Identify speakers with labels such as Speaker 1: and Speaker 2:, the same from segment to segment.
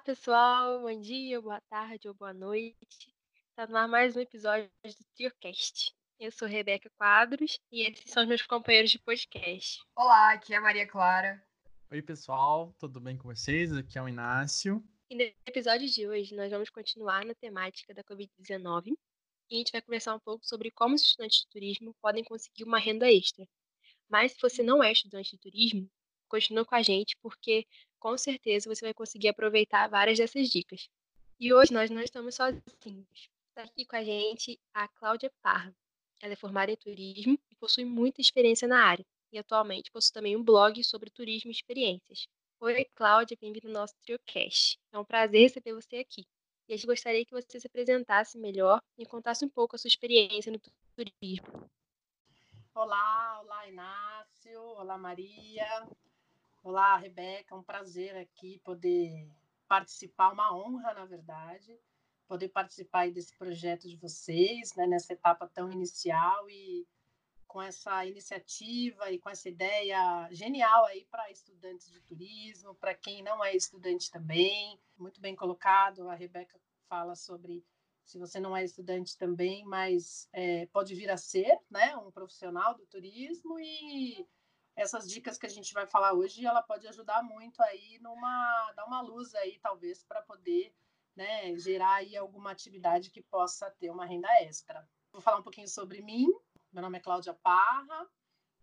Speaker 1: Olá, pessoal. Bom dia, boa tarde ou boa noite. Está no ar mais um episódio do TrioCast. Eu sou Rebeca Quadros e esses são os meus companheiros de podcast.
Speaker 2: Olá, aqui é a Maria Clara.
Speaker 3: Oi, pessoal. Tudo bem com vocês? Aqui é o Inácio.
Speaker 1: E no episódio de hoje, nós vamos continuar na temática da Covid-19 e a gente vai conversar um pouco sobre como os estudantes de turismo podem conseguir uma renda extra. Mas se você não é estudante de turismo, continua com a gente, porque com certeza você vai conseguir aproveitar várias dessas dicas. E hoje nós não estamos sozinhos. Está aqui com a gente a Cláudia Parra. Ela é formada em turismo e possui muita experiência na área. E atualmente possui também um blog sobre turismo e experiências. Oi, Cláudia, bem-vinda ao nosso TrioCast. É um prazer receber você aqui. E a gente gostaria que você se apresentasse melhor e contasse um pouco a sua experiência no turismo.
Speaker 4: Olá, olá Inácio, olá Maria, olá Rebeca, é um prazer aqui poder participar, uma honra na verdade, poder participar desse projeto de vocês, né, nessa etapa tão inicial e com essa iniciativa e com essa ideia genial aí para estudantes de turismo, para quem não é estudante também, muito bem colocado. A Rebeca fala sobre se você não é estudante também, mas é, pode vir a ser, né, um profissional do turismo e essas dicas que a gente vai falar hoje, ela pode ajudar muito aí numa dar uma luz aí talvez para poder, né, gerar aí alguma atividade que possa ter uma renda extra. Vou falar um pouquinho sobre mim. Meu nome é Cláudia Parra,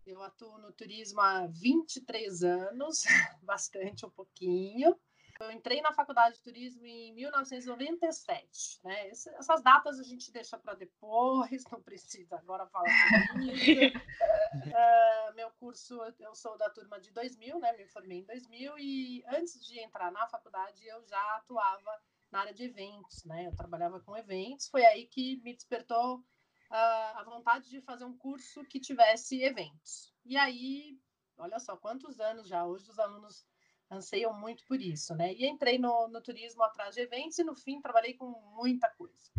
Speaker 4: eu atuo no turismo há 23 anos, bastante, um pouquinho. Eu entrei na faculdade de turismo em 1997, né? Essas datas a gente deixa para depois, não precisa agora falar sobre isso. uh, meu curso, eu sou da turma de 2000, né? Me formei em 2000 e antes de entrar na faculdade eu já atuava na área de eventos, né? Eu trabalhava com eventos, foi aí que me despertou a vontade de fazer um curso que tivesse eventos. E aí, olha só, quantos anos já, hoje os alunos anseiam muito por isso, né? E entrei no, no turismo atrás de eventos e no fim trabalhei com muita coisa.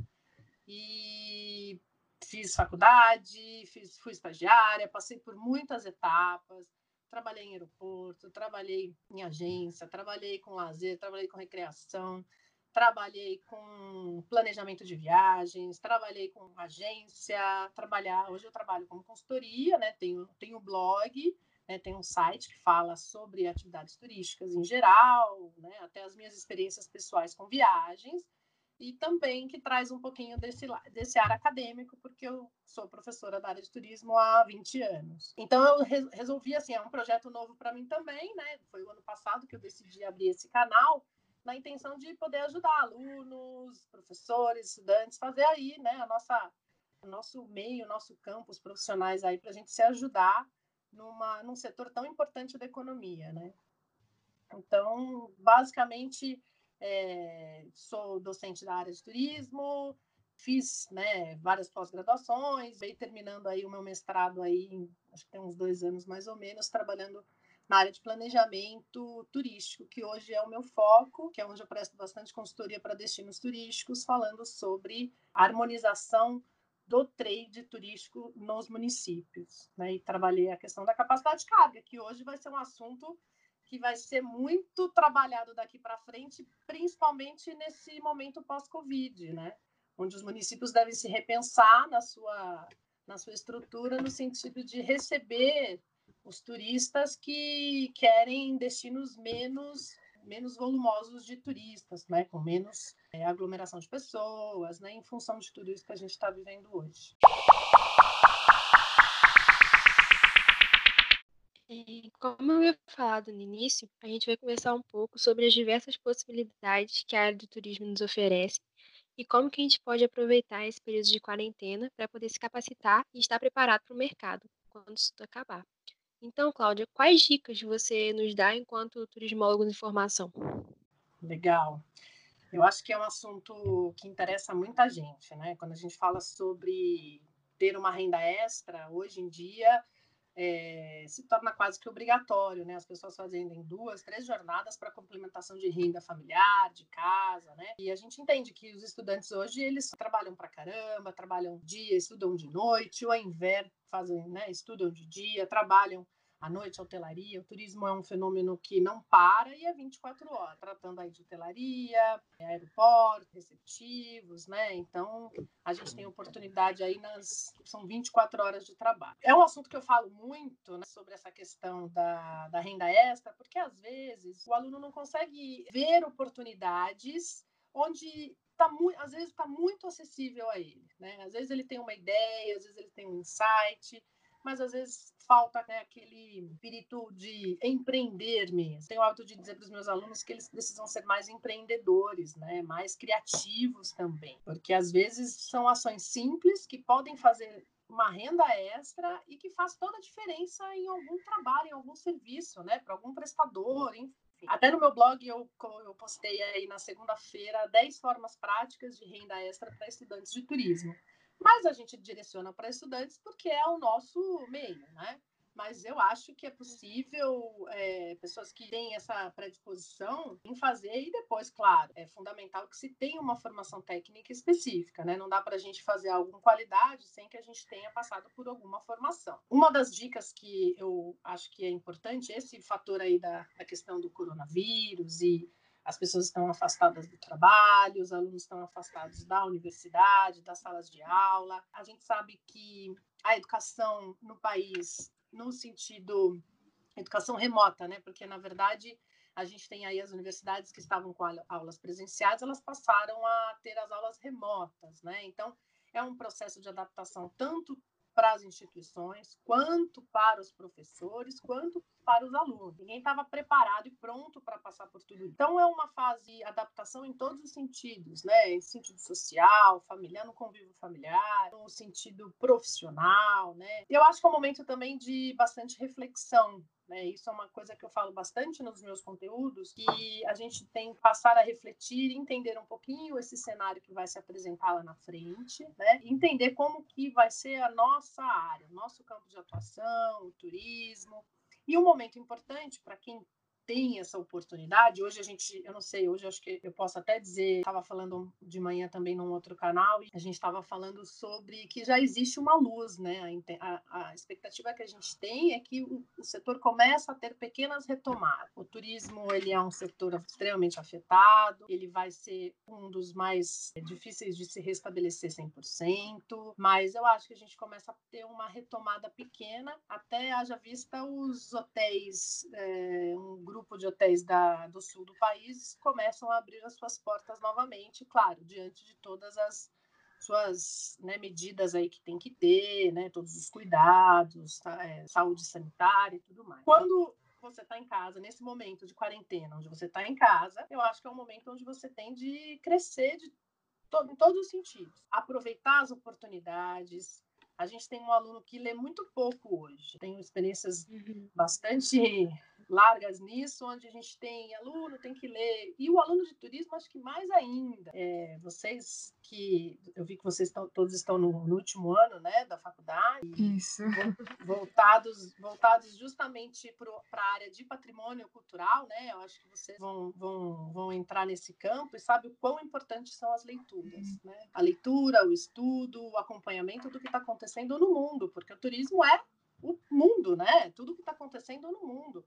Speaker 4: E fiz faculdade, fiz, fui estagiária, passei por muitas etapas, trabalhei em aeroporto, trabalhei em agência, trabalhei com lazer, trabalhei com recreação, trabalhei com planejamento de viagens, trabalhei com agência, trabalhar, hoje eu trabalho como consultoria, né? Tenho, tenho blog, né? tenho um site que fala sobre atividades turísticas em geral, né? Até as minhas experiências pessoais com viagens e também que traz um pouquinho desse, desse ar acadêmico, porque eu sou professora da área de turismo há 20 anos. Então eu re resolvi assim, é um projeto novo para mim também, né? Foi o ano passado que eu decidi abrir esse canal na intenção de poder ajudar alunos, professores, estudantes, fazer aí, né, a nossa, o nosso meio, o nosso campo, os profissionais aí, para a gente se ajudar numa, num setor tão importante da economia, né? Então, basicamente, é, sou docente da área de turismo, fiz né, várias pós-graduações, veio terminando aí o meu mestrado aí, acho que tem uns dois anos mais ou menos, trabalhando na área de planejamento turístico, que hoje é o meu foco, que é onde eu presto bastante consultoria para destinos turísticos, falando sobre harmonização do trade turístico nos municípios. Né? E trabalhei a questão da capacidade de carga, que hoje vai ser um assunto que vai ser muito trabalhado daqui para frente, principalmente nesse momento pós-Covid, né? onde os municípios devem se repensar na sua, na sua estrutura no sentido de receber os turistas que querem destinos menos menos volumosos de turistas, né, com menos é, aglomeração de pessoas, né, em função de tudo isso que a gente está vivendo hoje.
Speaker 1: E como eu havia falado no início, a gente vai conversar um pouco sobre as diversas possibilidades que a área do turismo nos oferece e como que a gente pode aproveitar esse período de quarentena para poder se capacitar e estar preparado para o mercado quando isso acabar. Então, Cláudia, quais dicas você nos dá enquanto turismólogo de formação?
Speaker 4: Legal. Eu acho que é um assunto que interessa muita gente, né? Quando a gente fala sobre ter uma renda extra, hoje em dia é, se torna quase que obrigatório, né? As pessoas fazendo duas, três jornadas para complementação de renda familiar, de casa, né? E a gente entende que os estudantes hoje eles trabalham para caramba, trabalham dia, estudam de noite, ou inverno fazem, né? Estudam de dia, trabalham à noite, hotelaria. O turismo é um fenômeno que não para e é 24 horas, tratando aí de hotelaria, aeroportos, receptivos, né? Então, a gente tem oportunidade aí nas. São 24 horas de trabalho. É um assunto que eu falo muito né, sobre essa questão da, da renda extra, porque às vezes o aluno não consegue ver oportunidades onde tá muito, às vezes está muito acessível a ele, né? Às vezes ele tem uma ideia, às vezes ele tem um insight, mas às vezes falta né, aquele espírito de empreender mesmo. Tenho o hábito de dizer para os meus alunos que eles precisam ser mais empreendedores, né, mais criativos também, porque às vezes são ações simples que podem fazer uma renda extra e que faz toda a diferença em algum trabalho, em algum serviço, né, para algum prestador, enfim. Até no meu blog eu, eu postei aí na segunda-feira 10 formas práticas de renda extra para estudantes de turismo. Mas a gente direciona para estudantes porque é o nosso meio, né? Mas eu acho que é possível é, pessoas que têm essa predisposição em fazer e depois, claro, é fundamental que se tenha uma formação técnica específica, né? Não dá para a gente fazer algo com qualidade sem que a gente tenha passado por alguma formação. Uma das dicas que eu acho que é importante, esse fator aí da, da questão do coronavírus e as pessoas estão afastadas do trabalho, os alunos estão afastados da universidade, das salas de aula. A gente sabe que a educação no país, no sentido educação remota, né? Porque na verdade a gente tem aí as universidades que estavam com aulas presenciais, elas passaram a ter as aulas remotas, né? Então é um processo de adaptação tanto para as instituições, quanto para os professores, quanto para os alunos. Ninguém estava preparado e pronto para passar por tudo. Então, é uma fase de adaptação em todos os sentidos, né? Em sentido social, familiar, no convívio familiar, no sentido profissional, né? Eu acho que é um momento também de bastante reflexão, né? Isso é uma coisa que eu falo bastante nos meus conteúdos, que a gente tem que passar a refletir, entender um pouquinho esse cenário que vai se apresentar lá na frente, né? entender como que vai ser a nossa área, nosso campo de atuação, o turismo. E um momento importante para quem tem essa oportunidade. Hoje a gente, eu não sei, hoje acho que eu posso até dizer, estava falando de manhã também num outro canal, e a gente estava falando sobre que já existe uma luz, né? A, a, expectativa que a gente tem é que o, o, setor começa a ter pequenas retomadas. O turismo, ele é um setor extremamente afetado, ele vai ser um dos mais difíceis de se restabelecer 100%, mas eu acho que a gente começa a ter uma retomada pequena, até haja vista os hotéis, é, um grupo grupo de hotéis da, do sul do país começam a abrir as suas portas novamente, claro, diante de todas as suas né, medidas aí que tem que ter, né, todos os cuidados, tá, é, saúde sanitária e tudo mais. Quando você está em casa, nesse momento de quarentena, onde você está em casa, eu acho que é um momento onde você tem de crescer de to em todos os sentidos. Aproveitar as oportunidades. A gente tem um aluno que lê muito pouco hoje. Tenho experiências uhum. bastante largas nisso, onde a gente tem aluno, tem que ler. E o aluno de turismo, acho que mais ainda. É, vocês que. Eu vi que vocês estão, todos estão no, no último ano né, da faculdade.
Speaker 2: Isso.
Speaker 4: Voltados, voltados justamente para a área de patrimônio cultural, né? Eu acho que vocês vão, vão, vão entrar nesse campo e sabe o quão importantes são as leituras. Uhum. Né? A leitura, o estudo, o acompanhamento do que está acontecendo no mundo, porque o turismo é o mundo, né? Tudo que está acontecendo no mundo.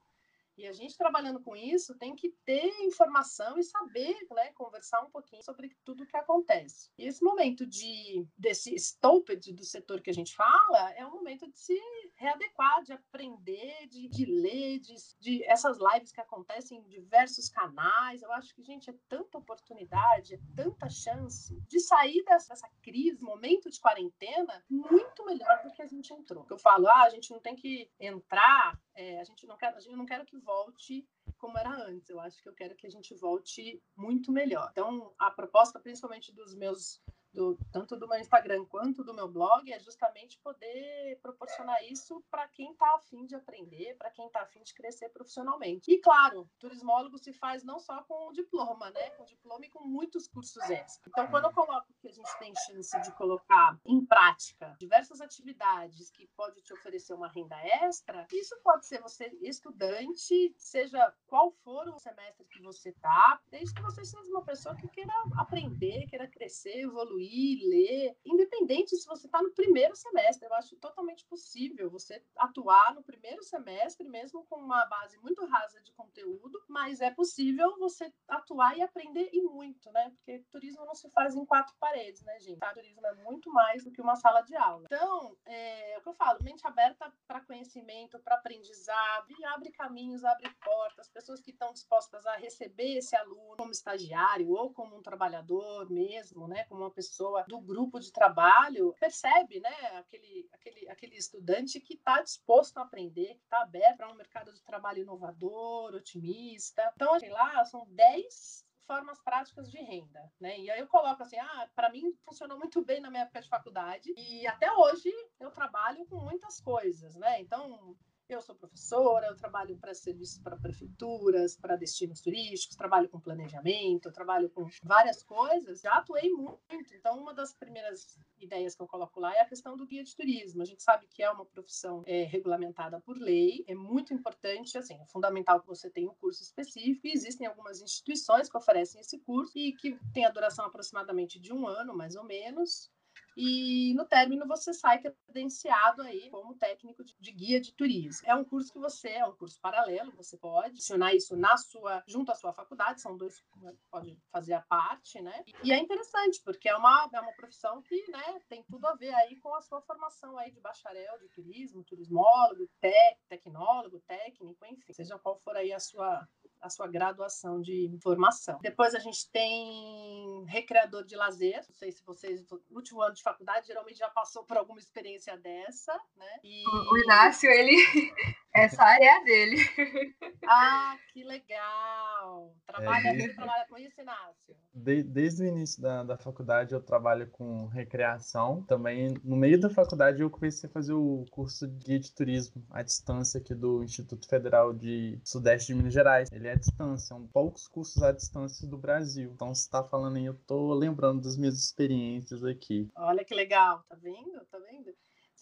Speaker 4: E a gente trabalhando com isso tem que ter informação e saber, né, conversar um pouquinho sobre tudo o que acontece. E esse momento de desse stoppage do setor que a gente fala é um momento de se readequar, de aprender, de, de ler, de, de essas lives que acontecem em diversos canais. Eu acho que, gente, é tanta oportunidade, é tanta chance de sair dessa, dessa crise, momento de quarentena, muito melhor do que a gente entrou. Eu falo, ah, a gente não tem que entrar, é, a gente não quer, a gente não quero que volte como era antes. Eu acho que eu quero que a gente volte muito melhor. Então, a proposta, principalmente dos meus do, tanto do meu Instagram quanto do meu blog, é justamente poder proporcionar isso para quem está afim de aprender, para quem está afim de crescer profissionalmente. E claro, turismólogo se faz não só com o diploma, né? Com diploma e com muitos cursos extras. Então, quando eu coloco que a gente tem chance de colocar em prática diversas atividades que pode te oferecer uma renda extra, isso pode ser você estudante, seja qual for o semestre que você está, desde que você seja uma pessoa que queira aprender, queira crescer, evoluir, ler, independente se você está no primeiro semestre, eu acho totalmente possível você atuar no primeiro semestre, mesmo com uma base muito rasa de conteúdo, mas é possível você atuar e aprender e muito, né? Porque turismo não se faz em quatro paredes, né, gente? O turismo é muito mais do que uma sala de aula. Então, é, é o que eu falo, mente aberta para conhecimento, para aprendizado, e abre caminhos, abre portas, pessoas que estão dispostas a receber esse aluno como estagiário ou como um trabalhador mesmo, né, como uma pessoa do grupo de trabalho, percebe, né, aquele, aquele, aquele estudante que está disposto a aprender, que está aberto para um mercado de trabalho inovador, otimista. Então, sei lá, são 10 formas práticas de renda, né? E aí eu coloco assim, ah, para mim funcionou muito bem na minha época de faculdade e até hoje eu trabalho com muitas coisas, né? Então, eu sou professora, eu trabalho para serviços para prefeituras, para destinos turísticos, trabalho com planejamento, trabalho com várias coisas. Já atuei muito. Então, uma das primeiras ideias que eu coloco lá é a questão do guia de turismo. A gente sabe que é uma profissão é, regulamentada por lei, é muito importante, assim, é fundamental que você tenha um curso específico. E existem algumas instituições que oferecem esse curso e que tem a duração aproximadamente de um ano, mais ou menos e no término você sai credenciado aí como técnico de, de, guia de turismo. É um curso que você é um curso paralelo, você pode adicionar isso na sua junto à sua faculdade, são dois pode fazer a parte, né? E é interessante porque é uma é uma profissão que, né, tem tudo a ver aí com a sua formação aí de bacharel de turismo, turismólogo, tec, tecnólogo, técnico, enfim, seja qual for aí a sua a sua graduação de formação. Depois a gente tem recreador de lazer. Não sei se vocês, no último ano de faculdade, geralmente já passou por alguma experiência dessa, né?
Speaker 2: E... O Inácio, ele. Essa área é dele.
Speaker 4: Ah, que legal! Trabalha, é, desde... trabalha com isso, Inácio?
Speaker 3: De, desde o início da, da faculdade eu trabalho com recreação. Também, no meio da faculdade, eu comecei a fazer o curso de guia de turismo à distância aqui do Instituto Federal de Sudeste de Minas Gerais. Ele é à distância, são poucos cursos à distância do Brasil. Então, você está falando aí, eu tô lembrando das minhas experiências aqui.
Speaker 4: Olha que legal, tá vendo? Tá vendo?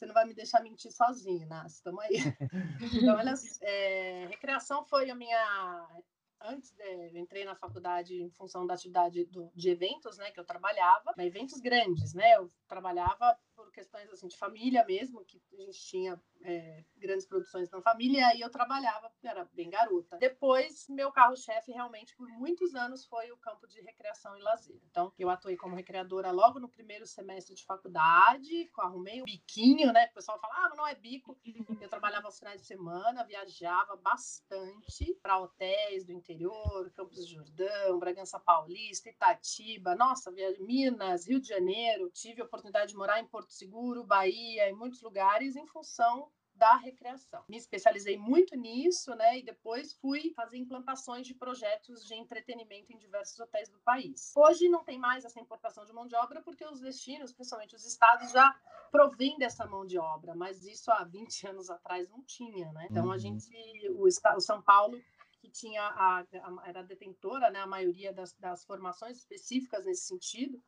Speaker 4: Você não vai me deixar mentir sozinho, Nas. Estamos aí. então, olha, é, recreação foi a minha. Antes de, eu entrei na faculdade em função da atividade do, de eventos, né, que eu trabalhava, eventos grandes, né? Eu trabalhava por questões assim de família mesmo, que a gente tinha é, grandes produções na família, e eu trabalhava, era bem garota. Depois, meu carro-chefe realmente por muitos anos foi o campo de recreação e lazer. Então, eu atuei como recreadora logo no primeiro semestre de faculdade, arrumei um biquinho, né? O pessoal fala, ah, não é bico. Eu trabalhava aos finais de semana, viajava bastante para hotéis do interior, Campos de Jordão, Bragança Paulista, Itatiba, nossa, Minas, Rio de Janeiro. Tive a oportunidade de morar em Porto Seguro, Bahia, em muitos lugares, em função da recreação. Me especializei muito nisso, né? E depois fui fazer implantações de projetos de entretenimento em diversos hotéis do país. Hoje não tem mais essa importação de mão de obra porque os destinos, principalmente os estados, já provêm dessa mão de obra, mas isso há 20 anos atrás não tinha, né? Então a uhum. gente, o, o São Paulo que tinha a, a, era detentora, né, a maioria das, das formações específicas nesse sentido,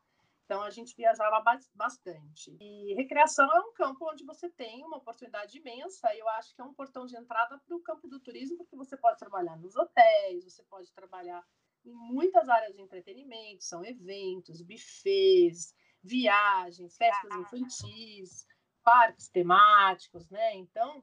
Speaker 4: então a gente viajava bastante. E recreação é um campo onde você tem uma oportunidade imensa, e eu acho que é um portão de entrada para o campo do turismo, porque você pode trabalhar nos hotéis, você pode trabalhar em muitas áreas de entretenimento, são eventos, buffets, viagens, festas infantis, parques temáticos, né? Então,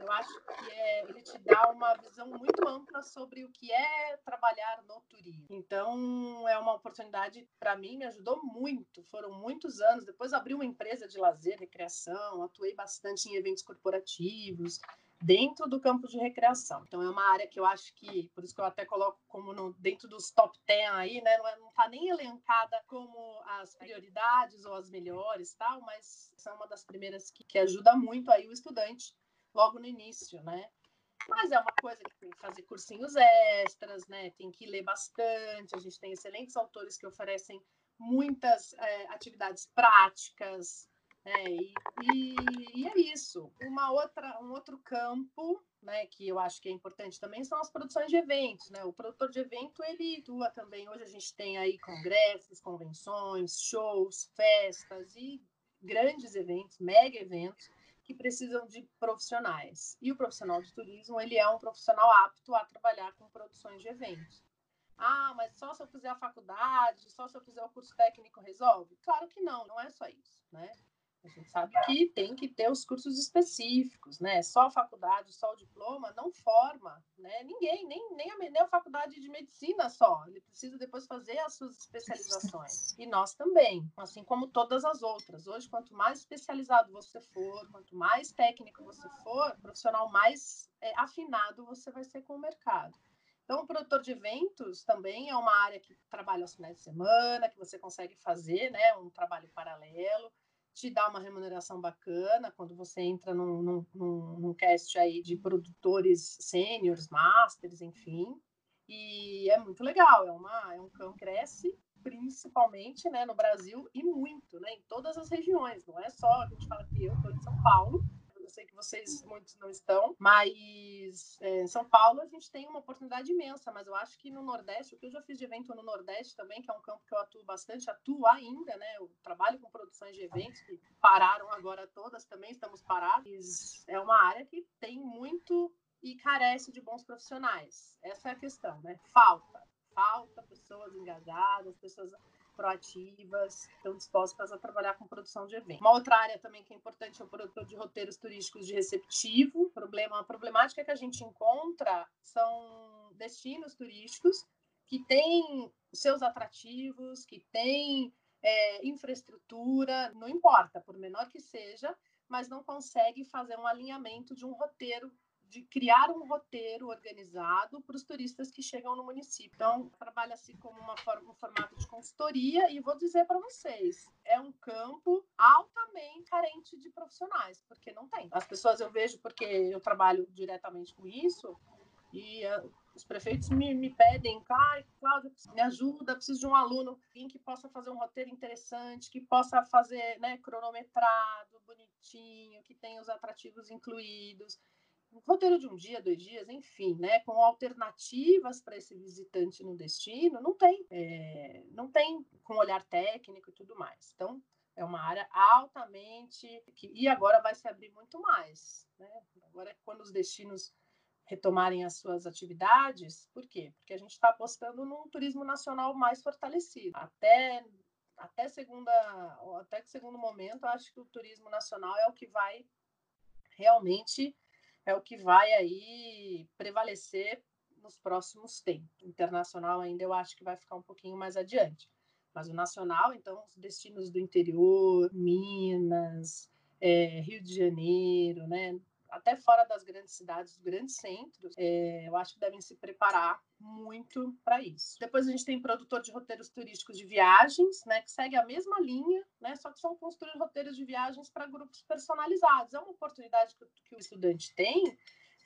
Speaker 4: eu acho que é, ele te dá uma visão muito ampla sobre o que é trabalhar no turismo. Então, é uma oportunidade, para mim, me ajudou muito. Foram muitos anos. Depois, abri uma empresa de lazer, recreação, atuei bastante em eventos corporativos, dentro do campo de recreação. Então é uma área que eu acho que, por isso que eu até coloco como no, dentro dos top 10 aí, né? Não está é, nem elencada como as prioridades ou as melhores, tal, mas são uma das primeiras que, que ajuda muito aí o estudante logo no início, né? Mas é uma coisa que tem que fazer cursinhos extras, né? Tem que ler bastante. A gente tem excelentes autores que oferecem muitas é, atividades práticas, É, e, e, é isso. Uma outra, um outro campo, né, que eu acho que é importante também são as produções de eventos, né? O produtor de evento ele atua também. Hoje a gente tem aí congressos, convenções, shows, festas e grandes eventos, mega eventos que precisam de profissionais. E o profissional de turismo ele é um profissional apto a trabalhar com produções de eventos. Ah, mas só se eu fizer a faculdade, só se eu fizer o curso técnico resolve? Claro que não, não é só isso, né? A gente sabe que tem que ter os cursos específicos, né? Só a faculdade, só o diploma não forma, né? Ninguém, nem, nem, a, nem a faculdade de medicina só. Ele precisa depois fazer as suas especializações. E nós também, assim como todas as outras. Hoje, quanto mais especializado você for, quanto mais técnico você for, profissional mais é, afinado você vai ser com o mercado. Então, o produtor de eventos também é uma área que trabalha aos finais de semana, que você consegue fazer, né? Um trabalho paralelo te dá uma remuneração bacana quando você entra num, num, num, num cast aí de produtores sêniores, masters, enfim. E é muito legal, é, uma, é um campo que cresce principalmente né, no Brasil e muito, né, em todas as regiões. Não é só, a gente fala que eu estou em São Paulo, sei que vocês muitos não estão, mas é, em São Paulo a gente tem uma oportunidade imensa, mas eu acho que no Nordeste, o que eu já fiz de evento no Nordeste também, que é um campo que eu atuo bastante, atuo ainda, né? Eu trabalho com produções de eventos que pararam agora todas também, estamos parados. É uma área que tem muito e carece de bons profissionais. Essa é a questão, né? Falta. Falta pessoas engajadas, pessoas proativas, estão dispostas a trabalhar com produção de eventos. Uma outra área também que é importante é o produtor de roteiros turísticos de receptivo. Problema, a problemática que a gente encontra são destinos turísticos que têm seus atrativos, que têm é, infraestrutura, não importa, por menor que seja, mas não consegue fazer um alinhamento de um roteiro de criar um roteiro organizado para os turistas que chegam no município. Então, trabalha-se como uma forma, um formato de consultoria e vou dizer para vocês, é um campo altamente carente de profissionais, porque não tem. As pessoas eu vejo porque eu trabalho diretamente com isso e uh, os prefeitos me, me pedem, ai, Cláudia, me ajuda, preciso de um aluno que possa fazer um roteiro interessante, que possa fazer né, cronometrado, bonitinho, que tenha os atrativos incluídos roteiro de um dia, dois dias, enfim, né, com alternativas para esse visitante no destino, não tem, é, não tem com olhar técnico e tudo mais. Então, é uma área altamente que, e agora vai se abrir muito mais, né? Agora é quando os destinos retomarem as suas atividades, por quê? Porque a gente está apostando num turismo nacional mais fortalecido. Até até segunda, até segundo momento, acho que o turismo nacional é o que vai realmente é o que vai aí prevalecer nos próximos tempos. Internacional ainda eu acho que vai ficar um pouquinho mais adiante. Mas o nacional, então, os destinos do interior, Minas, é, Rio de Janeiro, né? Até fora das grandes cidades, dos grandes centros, é, eu acho que devem se preparar muito para isso. Depois a gente tem produtor de roteiros turísticos de viagens, né, que segue a mesma linha, né, só que são construir roteiros de viagens para grupos personalizados. É uma oportunidade que, que o estudante tem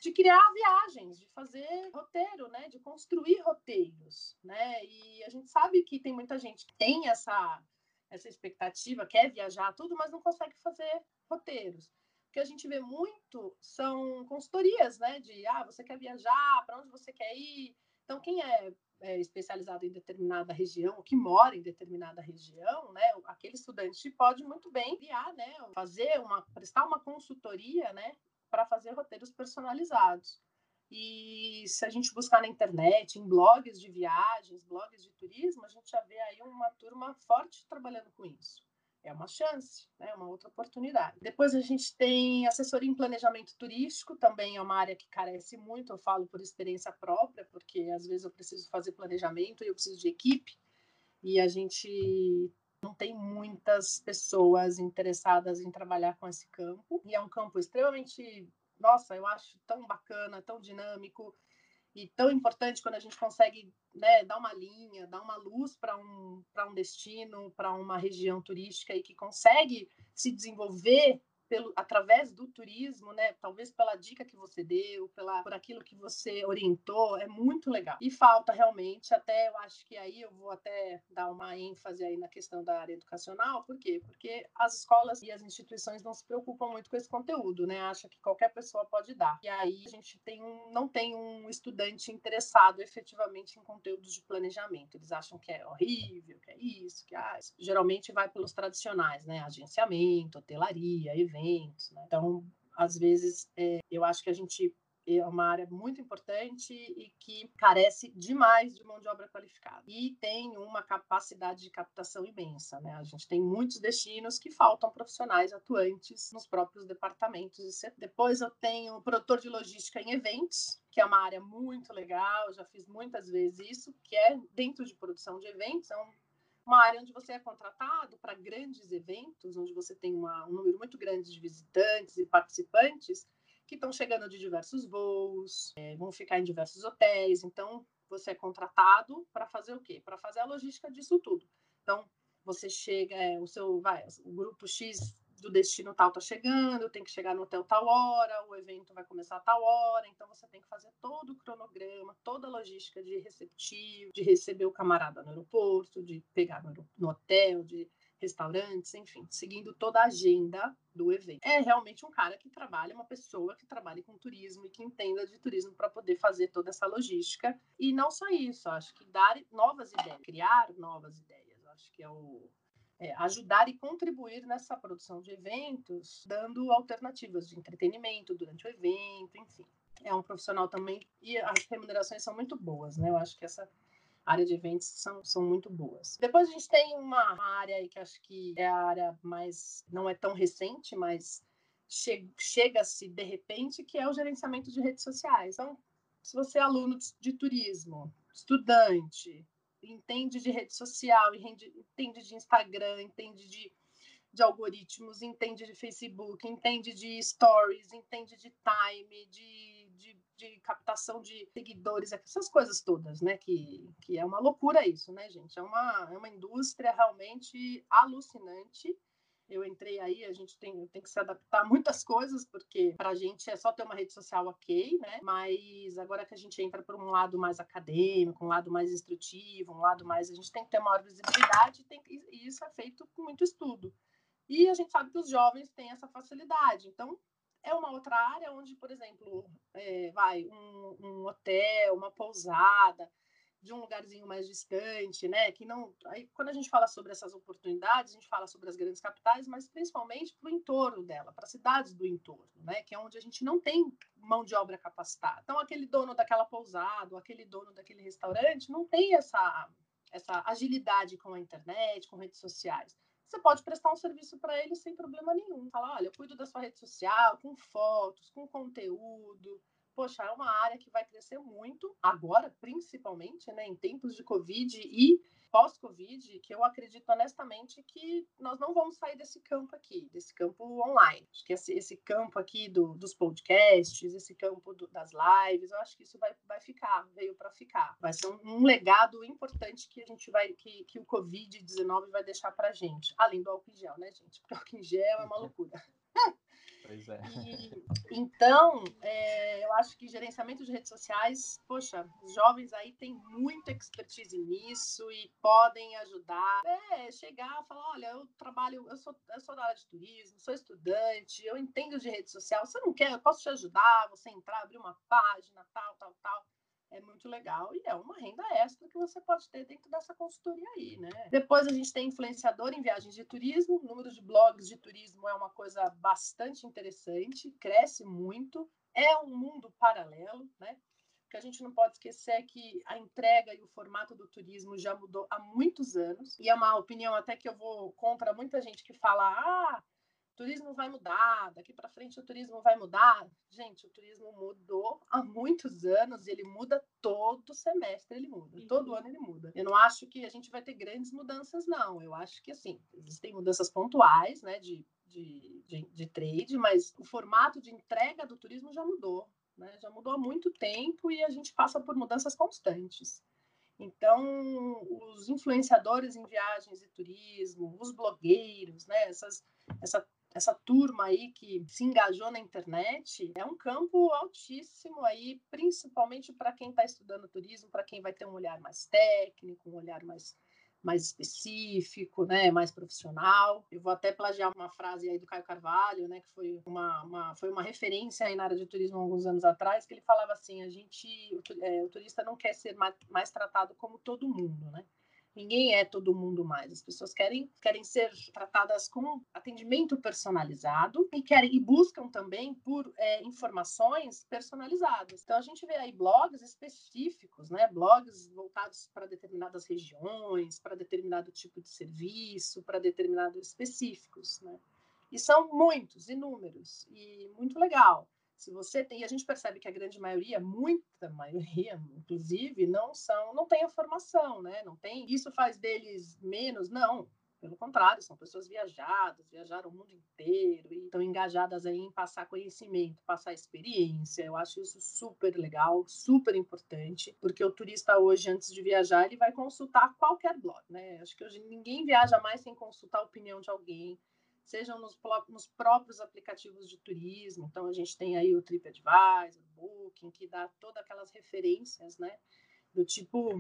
Speaker 4: de criar viagens, de fazer roteiro, né, de construir roteiros, né? E a gente sabe que tem muita gente que tem essa essa expectativa, quer viajar tudo, mas não consegue fazer roteiros que a gente vê muito são consultorias, né? De ah, você quer viajar, para onde você quer ir. Então, quem é, é, especializado em determinada região, que mora em determinada região, né? Aquele estudante pode muito bem criar, né? Fazer uma, prestar uma consultoria, né? Para fazer roteiros personalizados. E se a gente buscar na internet, em blogs de viagens, blogs de turismo, a gente já vê aí uma turma forte trabalhando com isso é uma chance, é né? uma outra oportunidade. Depois a gente tem assessoria em planejamento turístico, também é uma área que carece muito, eu falo por experiência própria, porque às vezes eu preciso fazer planejamento e eu preciso de equipe, e a gente não tem muitas pessoas interessadas em trabalhar com esse campo, e é um campo extremamente, nossa, eu acho tão bacana, tão dinâmico, e tão importante quando a gente consegue né, dar uma linha, dar uma luz para um, um destino, para uma região turística e que consegue se desenvolver pelo, através do turismo, né? Talvez pela dica que você deu, pela, por aquilo que você orientou, é muito legal. E falta realmente, até eu acho que aí eu vou até dar uma ênfase aí na questão da área educacional, por quê? Porque as escolas e as instituições não se preocupam muito com esse conteúdo, né? Acha que qualquer pessoa pode dar. E aí a gente tem um, não tem um estudante interessado efetivamente em conteúdos de planejamento. Eles acham que é horrível, que é isso, que ah, isso. geralmente vai pelos tradicionais, né? Agenciamento, hotelaria, eventos. Né? Então, às vezes, é, eu acho que a gente é uma área muito importante e que carece demais de mão de obra qualificada. E tem uma capacidade de captação imensa. Né? A gente tem muitos destinos que faltam profissionais atuantes nos próprios departamentos. Depois eu tenho produtor de logística em eventos, que é uma área muito legal, já fiz muitas vezes isso, que é dentro de produção de eventos, é um uma área onde você é contratado para grandes eventos, onde você tem uma, um número muito grande de visitantes e participantes que estão chegando de diversos voos, é, vão ficar em diversos hotéis. Então, você é contratado para fazer o quê? Para fazer a logística disso tudo. Então, você chega, é, o seu, vai, o grupo X do destino tal tá chegando, tem que chegar no hotel tal hora, o evento vai começar a tal hora, então você tem que fazer todo o cronograma, toda a logística de receptivo, de receber o camarada no aeroporto, de pegar no, hotel, de restaurantes, enfim, seguindo toda a agenda do evento. É realmente um cara que trabalha, uma pessoa que trabalha com turismo e que entenda de turismo para poder fazer toda essa logística. E não só isso, acho que dar novas ideias, criar novas ideias, acho que é o é, ajudar e contribuir nessa produção de eventos, dando alternativas de entretenimento durante o evento, enfim. É um profissional também, e as remunerações são muito boas, né? Eu acho que essa área de eventos são, são muito boas. Depois a gente tem uma, área aí que acho que é a área mais, não é tão recente, mas che chega-se de repente, que é o gerenciamento de redes sociais. Então, se você é aluno de turismo, estudante, entende de rede social, entende de Instagram, entende de, de algoritmos, entende de Facebook, entende de stories, entende de time, de, de, de, captação de seguidores, essas coisas todas, né? Que, que é uma loucura isso, né, gente? É uma, é uma indústria realmente alucinante eu entrei aí, a gente tem, tem que se adaptar a muitas coisas, porque para a gente é só ter uma rede social ok, né? Mas agora que a gente entra por um lado mais acadêmico, um lado mais instrutivo, um lado mais. A gente tem que ter maior visibilidade tem, e isso é feito com muito estudo. E a gente sabe que os jovens têm essa facilidade. Então, é uma outra área onde, por exemplo, é, vai um, um hotel, uma pousada de um lugarzinho mais distante, né? Que não. Aí, quando a gente fala sobre essas oportunidades, a gente fala sobre as grandes capitais, mas principalmente para o entorno dela, para as cidades do entorno, né? Que é onde a gente não tem mão de obra capacitada. Então, aquele dono daquela pousada, aquele dono daquele restaurante, não tem essa, essa agilidade com a internet, com redes sociais você pode prestar um serviço para ele sem problema nenhum. Fala, olha, eu cuido da sua rede social, com fotos, com conteúdo, poxa, é uma área que vai crescer muito agora, principalmente, né, em tempos de Covid e pós-Covid, que eu acredito honestamente que nós não vamos sair desse campo aqui, desse campo online. Acho que esse, esse campo aqui do, dos podcasts, esse campo do, das lives, eu acho que isso vai, vai ficar, veio para ficar. Vai ser um, um, legado importante que a gente vai, que, que o Covid-19 vai deixar para gente, além do álcool em gel, né, gente? Porque álcool em gel é uma loucura.
Speaker 3: Pois é.
Speaker 4: E, então, é, eu acho que gerenciamento de redes sociais, poxa, os jovens aí têm muita expertise nisso e podem ajudar. É, chegar e falar, olha, eu trabalho, eu sou, eu sou da área de turismo, sou estudante, eu entendo de rede social, você não quer, eu posso te ajudar, você entrar, abrir uma página, tal, tal, tal é muito legal e é uma renda extra que você pode ter dentro dessa consultoria aí, né? Depois a gente tem influenciador em viagens de turismo, número de blogs de turismo é uma coisa bastante interessante, cresce muito, é um mundo paralelo, né? O que a gente não pode esquecer é que a entrega e o formato do turismo já mudou há muitos anos, e é uma opinião até que eu vou contra muita gente que fala: ah, turismo vai mudar, daqui para frente o turismo vai mudar. Gente, o turismo mudou há muitos anos e ele muda todo semestre, ele muda, uhum. todo ano ele muda. Eu não acho que a gente vai ter grandes mudanças, não. Eu acho que, assim, existem mudanças pontuais, né, de, de, de, de trade, mas o formato de entrega do turismo já mudou, né, já mudou há muito tempo e a gente passa por mudanças constantes. Então, os influenciadores em viagens e turismo, os blogueiros, né, essas, essa essa turma aí que se engajou na internet é um campo altíssimo aí, principalmente para quem está estudando turismo, para quem vai ter um olhar mais técnico, um olhar mais mais específico, né, mais profissional. Eu vou até plagiar uma frase aí do Caio Carvalho, né, que foi uma, uma foi uma referência aí na área de turismo alguns anos atrás, que ele falava assim, a gente, o, é, o turista não quer ser mais, mais tratado como todo mundo, né? Ninguém é todo mundo mais. As pessoas querem, querem ser tratadas com atendimento personalizado e querem e buscam também por é, informações personalizadas. Então a gente vê aí blogs específicos, né? Blogs voltados para determinadas regiões, para determinado tipo de serviço, para determinados específicos, né? E são muitos, inúmeros e muito legal. Se você tem, e a gente percebe que a grande maioria, muita maioria, inclusive, não são, não tem a formação, né? Não tem. Isso faz deles menos? Não. Pelo contrário, são pessoas viajadas, viajaram o mundo inteiro e estão engajadas aí em passar conhecimento, passar experiência. Eu acho isso super legal, super importante, porque o turista hoje, antes de viajar, ele vai consultar qualquer blog, né? Acho que hoje ninguém viaja mais sem consultar a opinião de alguém, sejam nos, nos, próprios aplicativos de turismo. Então, a gente tem aí o TripAdvisor, o Booking, que dá todas aquelas referências, né? Do tipo,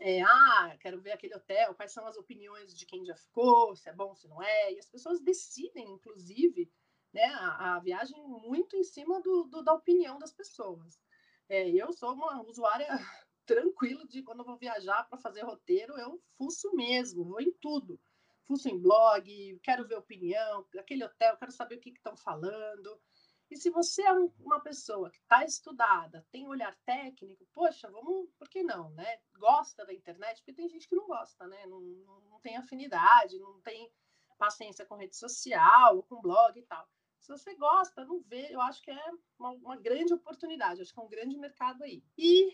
Speaker 4: é, ah, quero ver aquele hotel, quais são as opiniões de quem já ficou, se é bom, se não é. E as pessoas decidem, inclusive, né, a, a viagem muito em cima do, do, da opinião das pessoas. É, eu sou uma usuária tranquila de quando eu vou viajar para fazer roteiro, eu fuço mesmo, vou em tudo fuço em blog, quero ver opinião, aquele hotel, quero saber o que estão falando. E se você é um, uma pessoa que está estudada, tem olhar técnico, poxa, vamos, por que não, né? Gosta da internet, porque tem gente que não gosta, né? Não, não, não tem afinidade, não tem paciência com rede social, com blog e tal. Se você gosta, não vê, eu acho que é uma, uma grande oportunidade, acho que é um grande mercado aí. E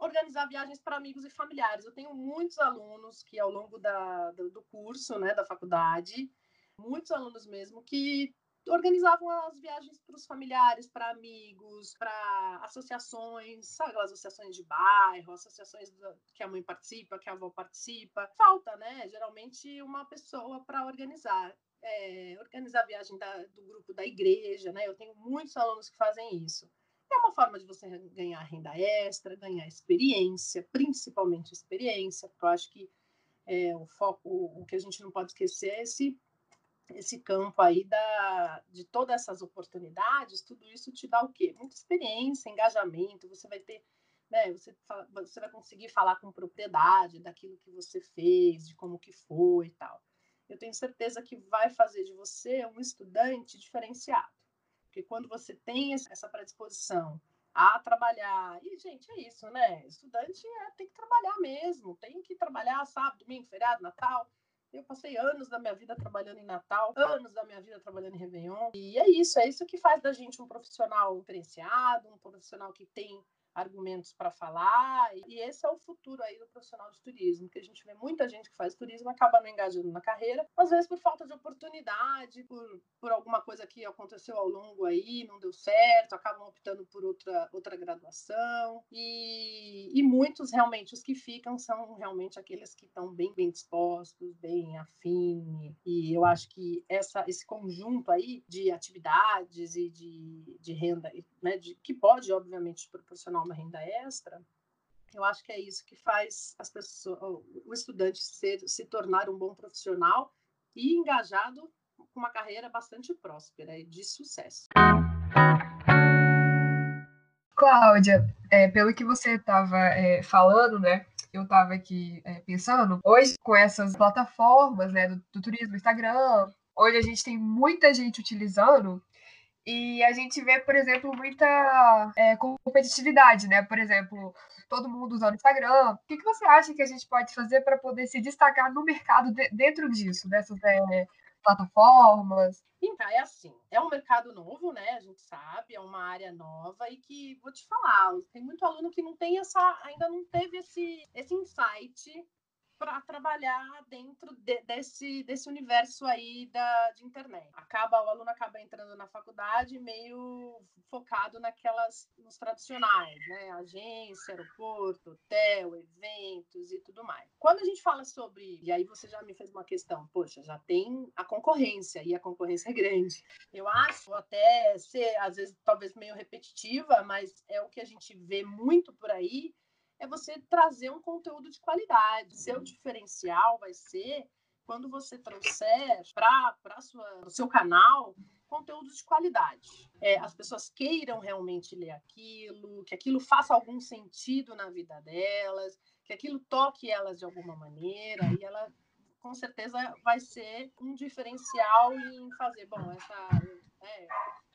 Speaker 4: organizar viagens para amigos e familiares. Eu tenho muitos alunos que, ao longo da, do, do curso, né, da faculdade, muitos alunos mesmo, que organizavam as viagens para os familiares, para amigos, para associações, sabe, associações de bairro, associações que a mãe participa, que a avó participa. Falta, né? Geralmente uma pessoa para organizar. É, organizar a viagem da, do grupo da igreja, né? Eu tenho muitos alunos que fazem isso. É uma forma de você ganhar renda extra, ganhar experiência, principalmente experiência, porque eu acho que é, o foco, o que a gente não pode esquecer é esse, esse campo aí da, de todas essas oportunidades, tudo isso te dá o quê? Muita experiência, engajamento, você vai ter, né, você, você vai conseguir falar com propriedade daquilo que você fez, de como que foi e tal. Eu tenho certeza que vai fazer de você um estudante diferenciado. Porque quando você tem essa predisposição a trabalhar, e gente, é isso, né? Estudante é, tem que trabalhar mesmo, tem que trabalhar sábado, domingo, feriado, Natal. Eu passei anos da minha vida trabalhando em Natal, anos da minha vida trabalhando em Réveillon. E é isso, é isso que faz da gente um profissional diferenciado, um profissional que tem argumentos para falar, e esse é o futuro aí do profissional de turismo, que a gente vê muita gente que faz turismo acaba não engajando na carreira, às vezes por falta de oportunidade, por, por alguma coisa que aconteceu ao longo aí, não deu certo, acabam optando por outra, outra graduação, e, e muitos realmente, os que ficam são realmente aqueles que estão bem, bem dispostos, bem afim, e eu acho que essa, esse conjunto aí de atividades e de, de renda, né, de, que pode, obviamente, proporcionar uma renda extra, eu acho que é isso que faz as pessoas, o estudante ser, se tornar um bom profissional e engajado com uma carreira bastante próspera e de sucesso.
Speaker 2: Cláudia, é, pelo que você estava é, falando, né? Eu estava aqui é, pensando, hoje com essas plataformas né, do, do turismo, Instagram, hoje a gente tem muita gente utilizando e a gente vê, por exemplo, muita é, competitividade, né? Por exemplo, todo mundo usando Instagram. O que, que você acha que a gente pode fazer para poder se destacar no mercado de, dentro disso, dessas é, plataformas?
Speaker 4: Então, é assim, é um mercado novo, né? A gente sabe, é uma área nova e que, vou te falar, tem muito aluno que não tem essa, ainda não teve esse, esse insight para trabalhar dentro de, desse, desse universo aí da, de internet. Acaba, o aluno acaba entrando na faculdade meio focado naquelas, nos tradicionais, né? Agência, aeroporto, hotel, eventos e tudo mais. Quando a gente fala sobre, e aí você já me fez uma questão, poxa, já tem a concorrência, e a concorrência é grande. Eu acho até ser, às vezes, talvez meio repetitiva, mas é o que a gente vê muito por aí, é você trazer um conteúdo de qualidade. Seu diferencial vai ser quando você trouxer para o seu canal conteúdo de qualidade. É, as pessoas queiram realmente ler aquilo, que aquilo faça algum sentido na vida delas, que aquilo toque elas de alguma maneira, e ela com certeza vai ser um diferencial em fazer, bom, essa. É,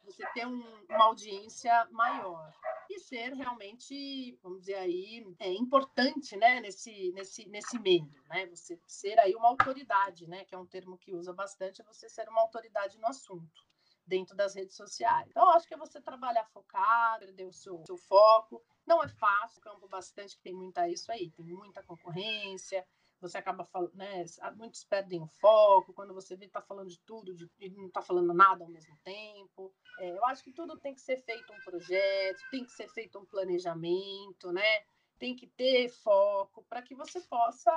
Speaker 4: você ter um, uma audiência maior e ser realmente, vamos dizer aí, é importante, né, nesse, nesse, nesse meio, né, você ser aí uma autoridade, né, que é um termo que usa bastante, é você ser uma autoridade no assunto dentro das redes sociais. Então, acho que é você trabalhar focado, perder o seu, seu foco. Não é fácil, campo bastante, que tem muita isso aí, tem muita concorrência, você acaba falando, né? Muitos perdem o foco, quando você vê está falando de tudo de, e não está falando nada ao mesmo tempo. É, eu acho que tudo tem que ser feito um projeto, tem que ser feito um planejamento, né? Tem que ter foco para que você possa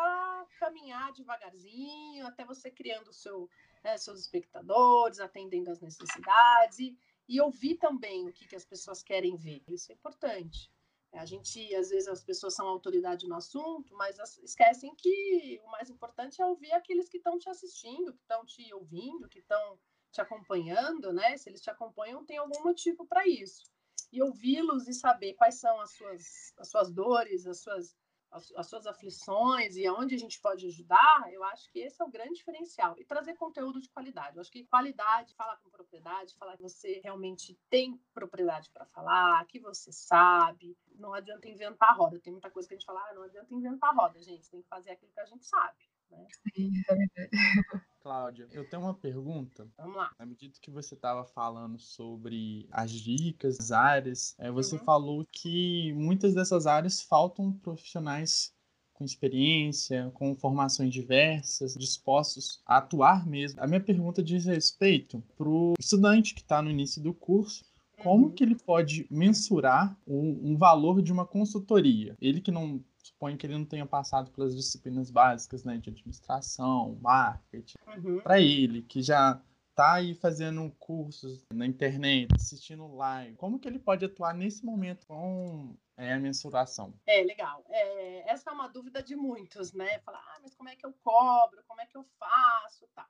Speaker 4: caminhar devagarzinho até você criando seu, né, seus espectadores, atendendo às necessidades e, e ouvir também o que, que as pessoas querem ver. Isso é importante. A gente, às vezes, as pessoas são autoridade no assunto, mas esquecem que o mais importante é ouvir aqueles que estão te assistindo, que estão te ouvindo, que estão te acompanhando, né? Se eles te acompanham, tem algum motivo para isso. E ouvi-los e saber quais são as suas, as suas dores, as suas as, as, suas aflições e aonde a gente pode ajudar, eu acho que esse é o grande diferencial. E trazer conteúdo de qualidade. Eu acho que qualidade, falar com propriedade, falar que você realmente tem propriedade para falar, que você sabe. Não adianta inventar roda. Tem muita coisa que a gente fala, ah, não adianta inventar roda, gente. Tem que fazer aquilo que a gente sabe. Né?
Speaker 2: Sim, é verdade.
Speaker 3: Cláudia, eu tenho uma pergunta.
Speaker 4: Vamos lá.
Speaker 3: Na medida que você estava falando sobre as dicas, as áreas, é, você
Speaker 4: Uhum.
Speaker 3: falou que muitas dessas áreas faltam profissionais com experiência, com formações diversas, dispostos a atuar mesmo. A minha pergunta diz respeito para o estudante que está no início do curso. Como
Speaker 4: Uhum.
Speaker 3: que ele pode mensurar um, um valor de uma consultoria? Ele que não suponho que ele não tenha passado pelas disciplinas básicas, né, de administração, marketing,
Speaker 4: Uhum.
Speaker 3: para ele que já tá aí fazendo cursos na internet, assistindo live, como que ele pode atuar nesse momento com é, a mensuração?
Speaker 4: É, legal. É, essa é uma dúvida de muitos, né? Falar, ah, mas como é que eu cobro? Como é que eu faço? Tal.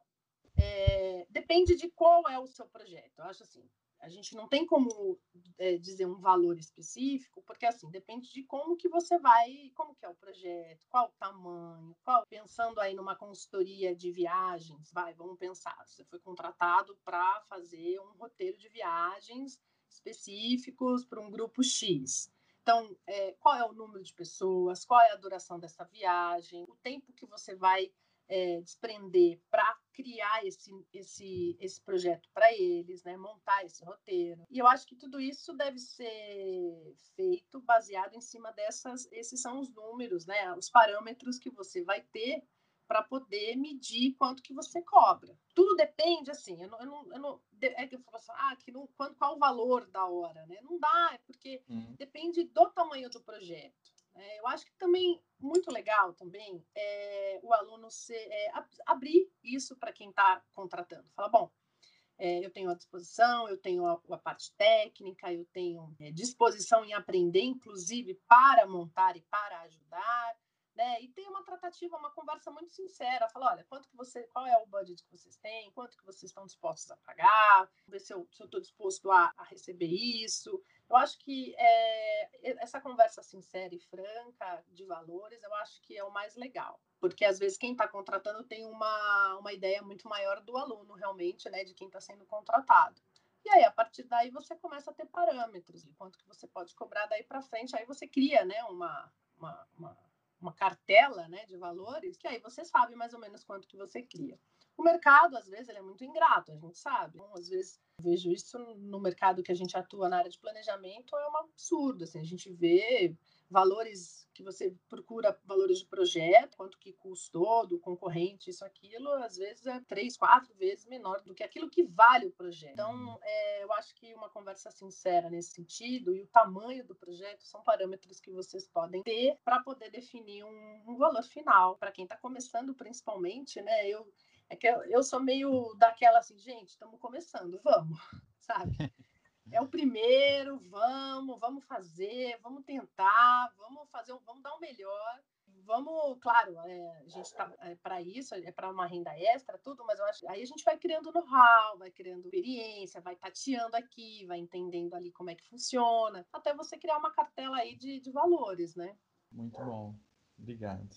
Speaker 4: É, depende de qual é o seu projeto. Eu acho assim, a gente não tem como é, dizer um valor específico, porque assim, depende de como que você vai, como que é o projeto, qual o tamanho, qual, pensando aí numa consultoria de viagens, vai, vamos pensar, você foi contratado para fazer um roteiro de viagens específicos para um grupo X. Então, é, qual é o número de pessoas, qual é a duração dessa viagem, o tempo que você vai é, desprender para criar esse, esse, esse projeto para eles, né? montar esse roteiro. E eu acho que tudo isso deve ser feito baseado em cima dessas, esses são os números, né? os parâmetros que você vai ter para poder medir quanto que você cobra. Tudo depende, assim, eu não, eu não, eu não é que eu falo assim, ah, que não, qual, qual o valor da hora, né? Não dá, é porque
Speaker 3: Hum.
Speaker 4: depende do tamanho do projeto. É, eu acho que também muito legal também é o aluno ser, é, ab- abrir isso para quem está contratando. Fala, bom, é, eu tenho à disposição, eu tenho a, a parte técnica, eu tenho é, disposição em aprender, inclusive para montar e para ajudar, né? E tem uma tratativa, uma conversa muito sincera. Fala, olha, quanto que você, qual é o budget que vocês têm, quanto que vocês estão dispostos a pagar, ver se eu estou disposto a, a receber isso. Eu acho que é, essa conversa sincera e franca de valores, eu acho que é o mais legal. Porque às vezes quem está contratando tem uma, uma ideia muito maior do aluno, realmente, né? De quem está sendo contratado. E aí, a partir daí, você começa a ter parâmetros de quanto que você pode cobrar daí para frente. Aí você cria, né, uma, uma, uma, uma cartela né, de valores, que aí você sabe mais ou menos quanto que você cria. O mercado, às vezes, ele é muito ingrato, a gente sabe. Então, às vezes, Vejo isso no mercado que a gente atua na área de planejamento, é um absurdo. Assim, a gente vê valores que você procura valores de projeto, quanto que custou do concorrente, isso, aquilo, às vezes é três, quatro vezes menor do que aquilo que vale o projeto. Então, é, eu acho que uma conversa sincera nesse sentido e o tamanho do projeto são parâmetros que vocês podem ter para poder definir um, um valor final. Para quem está começando, principalmente, né? Eu, é que eu, sou meio daquela assim, gente, estamos começando, vamos, sabe? é o primeiro, vamos, vamos fazer, vamos tentar, vamos fazer, vamos dar o um melhor. Vamos, claro, é, a gente está é, para isso, é para uma renda extra, tudo, mas eu acho aí a gente vai criando know-how, vai criando experiência, vai tateando aqui, vai entendendo ali como é que funciona, até você criar uma cartela aí de, de valores, né?
Speaker 3: Muito bom, obrigado.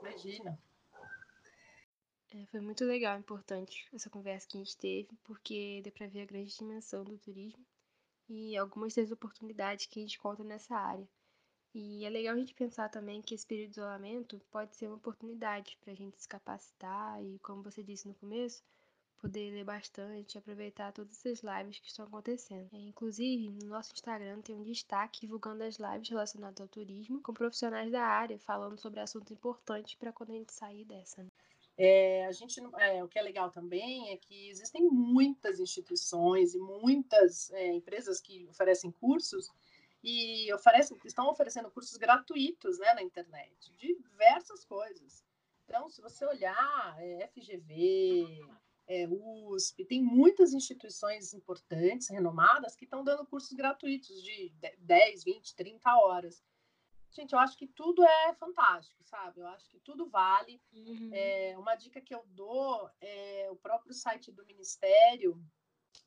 Speaker 4: Imagina.
Speaker 1: É, foi muito legal, importante essa conversa que a gente teve, porque deu para ver a grande dimensão do turismo e algumas das oportunidades que a gente encontra nessa área. E é legal a gente pensar também que esse período de isolamento pode ser uma oportunidade para a gente se capacitar e, como você disse no começo, poder ler bastante, aproveitar todas essas lives que estão acontecendo. É, inclusive, no nosso Instagram tem um destaque divulgando as lives relacionadas ao turismo com profissionais da área, falando sobre assuntos importantes para quando a gente sair dessa. Né?
Speaker 4: É, a gente, é, o que é legal também é que existem muitas instituições e muitas é, empresas que oferecem cursos e oferecem, estão oferecendo cursos gratuitos né, na internet, diversas coisas. Então, se você olhar é, FGV, é, USP, tem muitas instituições importantes, renomadas, que estão dando cursos gratuitos de 10, 20, 30 horas. Gente, eu acho que tudo é fantástico, sabe? Eu acho que tudo vale. Uhum. É, uma dica que eu dou é o próprio site do Ministério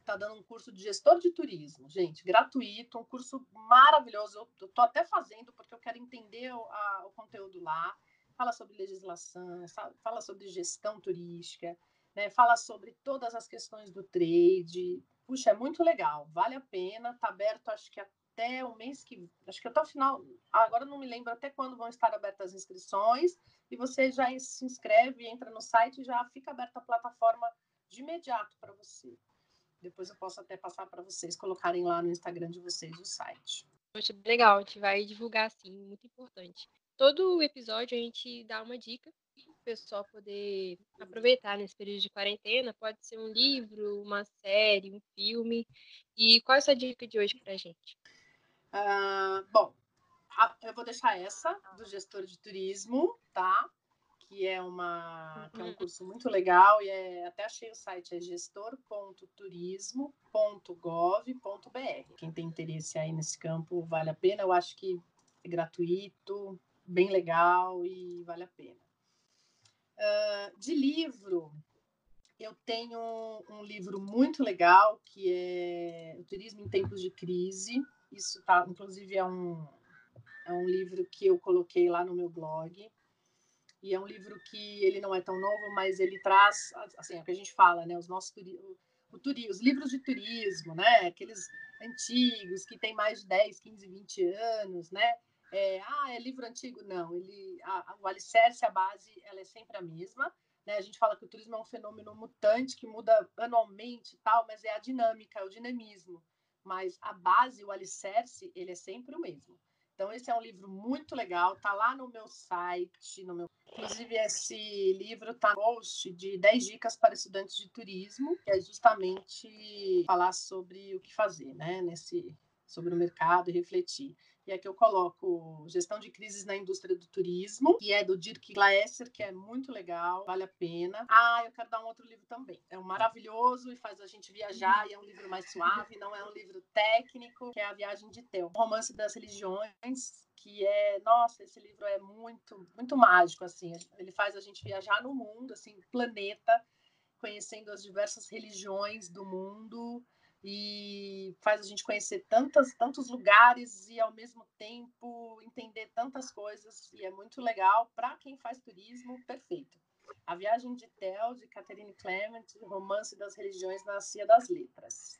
Speaker 4: está dando um curso de gestor de turismo, gente, gratuito, um curso maravilhoso. Eu estou até fazendo porque eu quero entender o, a, o conteúdo lá. Fala sobre legislação, fala sobre gestão turística, né? fala sobre todas as questões do trade. Puxa, é muito legal, vale a pena. Está aberto, acho que até o mês que acho que até o final, agora não me lembro até quando vão estar abertas as inscrições, e você já se inscreve, entra no site e já fica aberta a plataforma de imediato para você. Depois eu posso até passar para vocês colocarem lá no Instagram de vocês o site.
Speaker 1: Poxa, legal, a gente vai divulgar sim, muito importante. Todo episódio a gente dá uma dica para o pessoal poder aproveitar nesse período de quarentena. Pode ser um livro, uma série, um filme. E qual é a sua dica de hoje para a gente?
Speaker 4: Uh, bom, a, eu vou deixar essa do gestor de turismo, tá? Que é, uma, que é um uhum. curso muito legal e é, até achei o site, é gestor.turismo.gov.br. Quem tem interesse aí nesse campo vale a pena, eu acho que é gratuito, bem legal e vale a pena. Uh, de livro, eu tenho um livro muito legal que é O Turismo em Tempos de Crise, isso tá, inclusive é um é um livro que eu coloquei lá no meu blog. E é um livro que ele não é tão novo, mas ele traz, assim, é o que a gente fala, né, os nossos o, o turi, os livros de turismo, né, aqueles antigos que tem mais de 10, 15, 20 anos, né? É, ah, é livro antigo? Não, ele, a, o alicerce, a base, ela é sempre a mesma. Né? A gente fala que o turismo é um fenômeno mutante que muda anualmente e tal, mas é a dinâmica, é o dinamismo mas a base, o alicerce, ele é sempre o mesmo. Então, esse é um livro muito legal, tá lá no meu site, no meu. Inclusive, esse livro tá post de 10 dicas para estudantes de turismo, que é justamente falar sobre o que fazer, né? Nesse, sobre o mercado e refletir. E aqui eu coloco Gestão de Crises na Indústria do Turismo, que é do Dirk Glaesser, que é muito legal, vale a pena. Ah, eu quero dar um outro livro também. É um maravilhoso e faz a gente viajar, e é um livro mais suave, não é um livro técnico, que é A Viagem de Teu. Romance das Religiões, que é, nossa, esse livro é muito, muito mágico, assim. Ele faz a gente viajar no mundo, assim, planeta, conhecendo as diversas religiões do mundo e faz a gente conhecer tantas, tantos lugares e ao mesmo tempo entender tantas coisas e é muito legal para quem faz turismo, perfeito. A Viagem de Tel, de Catherine Clement, Romance das Religiões na Cia das Letras.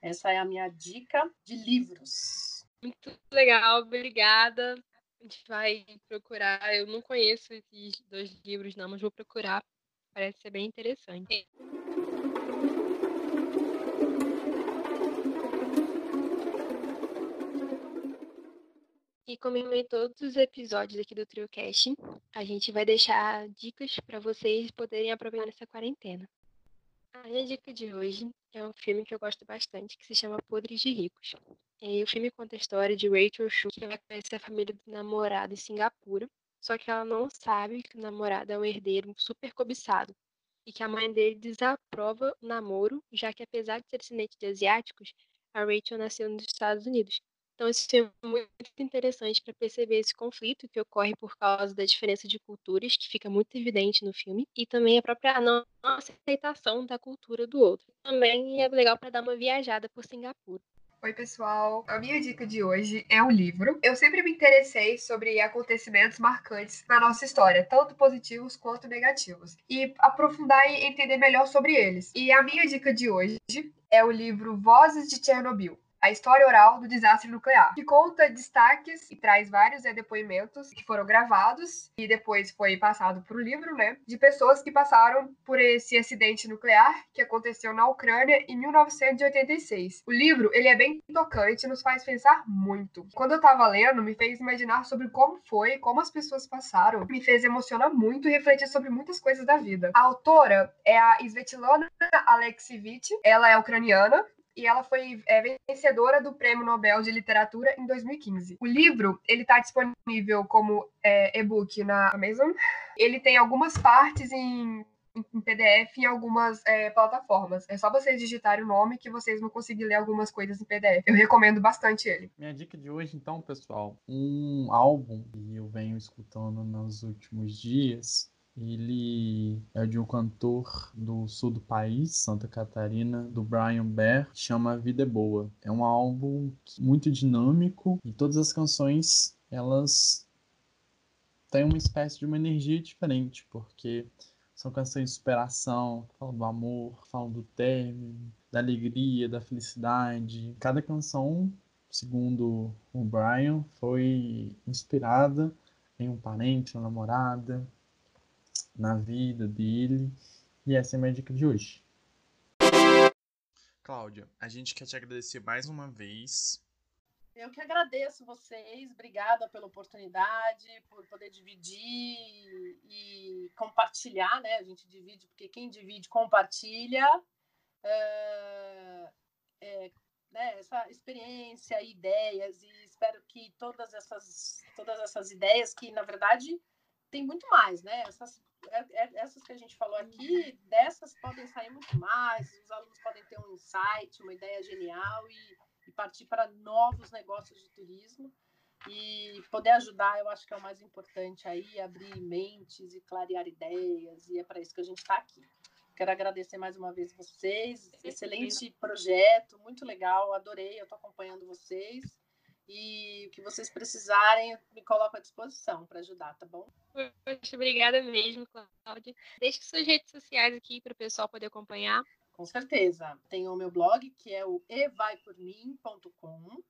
Speaker 4: Essa é a minha dica de livros.
Speaker 1: Muito legal, obrigada. A gente vai procurar. Eu não conheço esses dois livros, não, mas vou procurar. Parece ser bem interessante. E como em todos os episódios aqui do TrioCast, a gente vai deixar dicas para vocês poderem aproveitar essa quarentena. A minha dica de hoje é um filme que eu gosto bastante, que se chama Podres de Ricos. E o filme conta a história de Rachel Chu, que vai conhecer a família do namorado em Singapura, só que ela não sabe que o namorado é um herdeiro super cobiçado e que a mãe dele desaprova o namoro, já que apesar de ser descendente de asiáticos, a Rachel nasceu nos Estados Unidos. Então, filme é muito interessante para perceber esse conflito que ocorre por causa da diferença de culturas, que fica muito evidente no filme, e também a própria não aceitação da cultura do outro. Também é legal para dar uma viajada por Singapura.
Speaker 2: Oi, pessoal. A minha dica de hoje é um livro. Eu sempre me interessei sobre acontecimentos marcantes na nossa história, tanto positivos quanto negativos, e aprofundar e entender melhor sobre eles. E a minha dica de hoje é o livro Vozes de Chernobyl a história oral do desastre nuclear, que conta destaques e traz vários é, depoimentos que foram gravados e depois foi passado para o livro, né, de pessoas que passaram por esse acidente nuclear que aconteceu na Ucrânia em 1986. O livro, ele é bem tocante, nos faz pensar muito. Quando eu estava lendo, me fez imaginar sobre como foi, como as pessoas passaram, me fez emocionar muito e refletir sobre muitas coisas da vida. A autora é a Svetlana Alexievich, ela é ucraniana e ela foi é, vencedora do Prêmio Nobel de Literatura em 2015. O livro ele está disponível como é, e-book na Amazon. Ele tem algumas partes em, em PDF em algumas é, plataformas. É só vocês digitarem o nome que vocês vão conseguir ler algumas coisas em PDF. Eu recomendo bastante ele.
Speaker 3: Minha dica de hoje, então, pessoal, um álbum que eu venho escutando nos últimos dias ele é de um cantor do sul do país, Santa Catarina, do Brian Bear, que chama Vida é Boa. É um álbum muito dinâmico e todas as canções elas têm uma espécie de uma energia diferente, porque são canções de superação, falam do amor, falam do término, da alegria, da felicidade. Cada canção, segundo o Brian, foi inspirada em um parente, uma namorada, na vida dele. E essa é a minha dica de hoje. Cláudia, a gente quer te agradecer mais uma vez.
Speaker 4: Eu que agradeço vocês, obrigada pela oportunidade, por poder dividir e compartilhar, né? A gente divide, porque quem divide compartilha. É, é, né, essa experiência, ideias, e espero que todas essas, todas essas ideias, que na verdade tem muito mais, né? Essas essas que a gente falou aqui, dessas podem sair muito mais, os alunos podem ter um insight, uma ideia genial e, e partir para novos negócios de turismo e poder ajudar, eu acho que é o mais importante aí, abrir mentes e clarear ideias, e é para isso que a gente está aqui. Quero agradecer mais uma vez vocês, excelente projeto, muito legal, adorei, eu estou acompanhando vocês. E o que vocês precisarem, me coloco à disposição para ajudar, tá bom?
Speaker 1: Poxa, obrigada mesmo, Cláudia. Deixe suas redes sociais aqui para o pessoal poder acompanhar.
Speaker 4: Com certeza. Tem o meu blog, que é o evaipormim.com.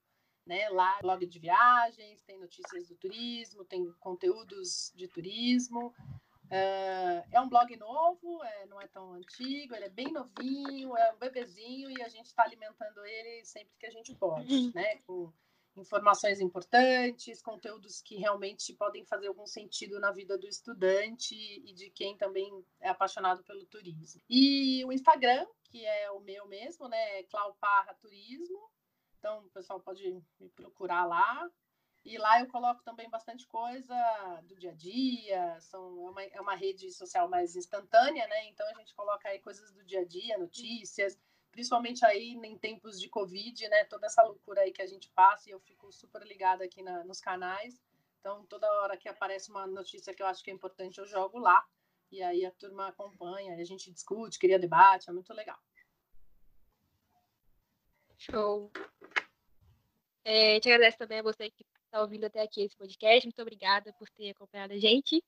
Speaker 4: Né? Lá, blog de viagens, tem notícias do turismo, tem conteúdos de turismo. Uh, é um blog novo, é, não é tão antigo, ele é bem novinho, é um bebezinho e a gente está alimentando ele sempre que a gente pode, né? Com informações importantes, conteúdos que realmente podem fazer algum sentido na vida do estudante e de quem também é apaixonado pelo turismo. E o Instagram, que é o meu mesmo, né, é Clauparra Turismo. Então, o pessoal pode me procurar lá. E lá eu coloco também bastante coisa do dia a dia, são, é, uma, é uma rede social mais instantânea, né? Então a gente coloca aí coisas do dia a dia, notícias, principalmente aí em tempos de Covid, né? Toda essa loucura aí que a gente passa e eu fico super ligada aqui na, nos canais. Então, toda hora que aparece uma notícia que eu acho que é importante, eu jogo lá. E aí a turma acompanha, a gente discute, cria debate, é muito legal.
Speaker 1: Show. É, te agradeço também a você que está ouvindo até aqui esse podcast. Muito obrigada por ter acompanhado a gente.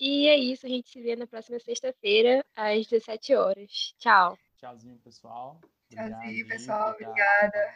Speaker 1: E é isso, a gente se vê na próxima sexta-feira, às 17 horas. Tchau.
Speaker 3: Tchauzinho, pessoal.
Speaker 2: Tchauzinho, pessoal. Obrigada.